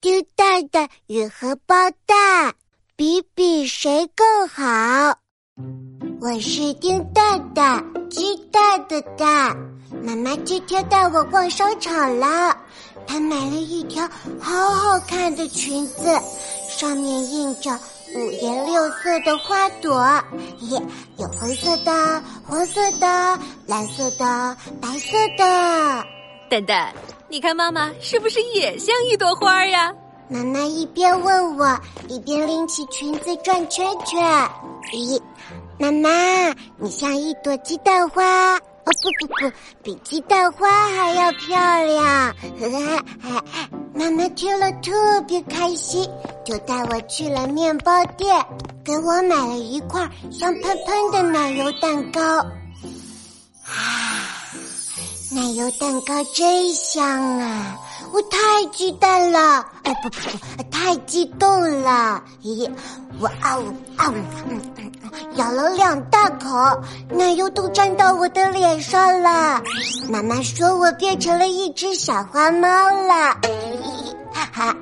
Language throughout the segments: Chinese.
丁蛋蛋与荷包蛋，比比谁更好。我是丁蛋蛋，鸡蛋的蛋。妈妈今天带我逛商场了，她买了一条好好看的裙子，上面印着五颜六色的花朵，耶，有红色的、黄色的、蓝色的、白色的。蛋蛋，你看妈妈是不是也像一朵花呀？妈妈一边问我，一边拎起裙子转圈圈。咦，妈妈，你像一朵鸡蛋花哦！不不不，比鸡蛋花还要漂亮。妈妈听了特别开心，就带我去了面包店，给我买了一块香喷喷的奶油蛋糕。奶油蛋糕真香啊！我太鸡蛋了，哎不不不，太激动了！咦，我啊呜啊呜，咬了两大口，奶油都沾到我的脸上了。妈妈说我变成了一只小花猫了。哈哈，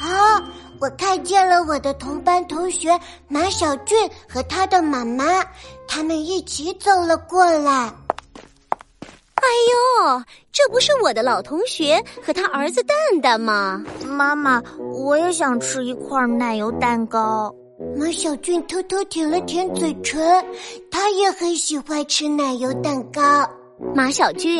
啊！我看见了我的同班同学马小俊和他的妈妈，他们一起走了过来。哎呦，这不是我的老同学和他儿子蛋蛋吗？妈妈，我也想吃一块奶油蛋糕。马小俊偷偷舔了舔嘴唇，他也很喜欢吃奶油蛋糕。马小俊，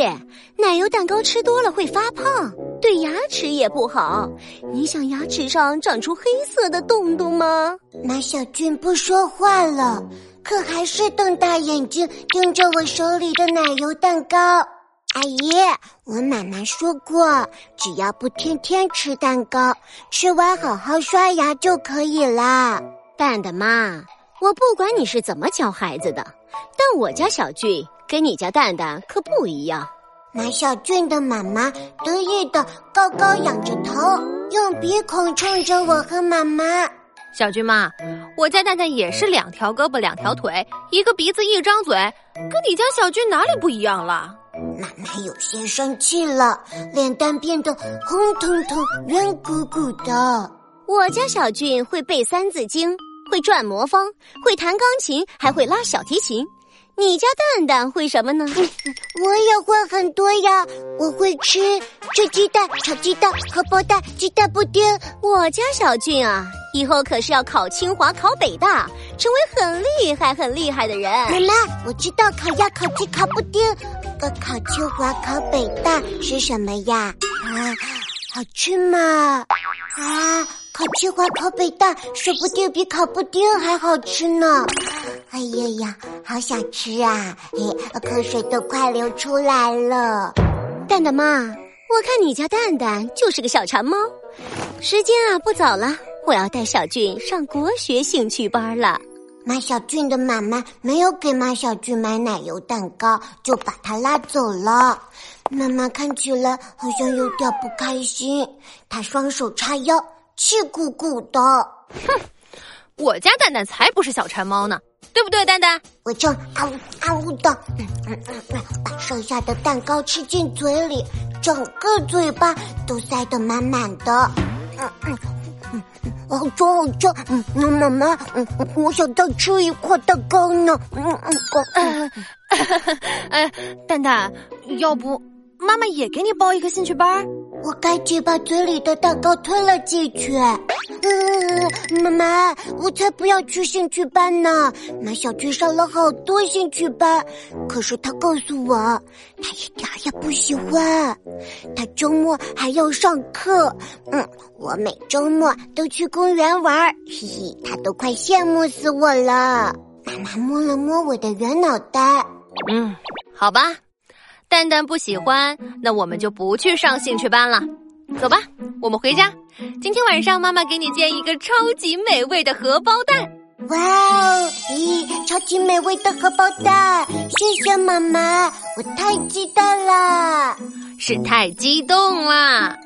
奶油蛋糕吃多了会发胖，对牙齿也不好。你想牙齿上长出黑色的洞洞吗？马小俊不说话了。可还是瞪大眼睛盯着我手里的奶油蛋糕。阿姨，我妈妈说过，只要不天天吃蛋糕，吃完好好刷牙就可以了。蛋蛋妈，我不管你是怎么教孩子的，但我家小俊跟你家蛋蛋可不一样。马小俊的妈妈得意的高高仰着头，用鼻孔冲着我和妈妈。小军妈，我家蛋蛋也是两条胳膊两条腿，一个鼻子一张嘴，跟你家小军哪里不一样了？奶奶有些生气了，脸蛋变得红彤彤、圆鼓鼓的。我家小俊会背三字经，会转魔方，会弹钢琴，还会拉小提琴。你家蛋蛋会什么呢？我也会很多呀，我会吃吃鸡蛋、炒鸡蛋、荷包蛋、鸡蛋布丁。我家小俊啊，以后可是要考清华、考北大，成为很厉害、很厉害的人。妈妈，我知道烤鸭、烤鸡、烤布丁，可考清华、考北大是什么呀？啊，好吃吗？啊。烤清华、烤北大，说不定比烤布丁还好吃呢！哎呀呀，好想吃啊！嘿，口水都快流出来了。蛋蛋妈，我看你家蛋蛋就是个小馋猫。时间啊，不早了，我要带小俊上国学兴趣班了。马小俊的妈妈没有给马小俊买奶油蛋糕，就把他拉走了。妈妈看起来好像有点不开心，她双手叉腰。气鼓鼓的，哼！我家蛋蛋才不是小馋猫呢，对不对，蛋蛋？我正啊呜啊呜的，嗯嗯嗯，把剩下的蛋糕吃进嘴里，整个嘴巴都塞得满满的。嗯嗯嗯，好重好重，嗯，妈妈，嗯，我想再吃一块蛋糕呢。嗯嗯，哎，蛋蛋，要不妈妈也给你报一个兴趣班？我赶紧把嘴里的蛋糕吞了进去。嗯，妈妈，我才不要去兴趣班呢！马小军上了好多兴趣班，可是他告诉我，他一点也不喜欢。他周末还要上课。嗯，我每周末都去公园玩，嘿嘿，他都快羡慕死我了。妈妈摸了摸我的圆脑袋。嗯，好吧。蛋蛋不喜欢，那我们就不去上兴趣班了。走吧，我们回家。今天晚上妈妈给你煎一个超级美味的荷包蛋。哇哦，咦，超级美味的荷包蛋！谢谢妈妈，我太激动了，是太激动了。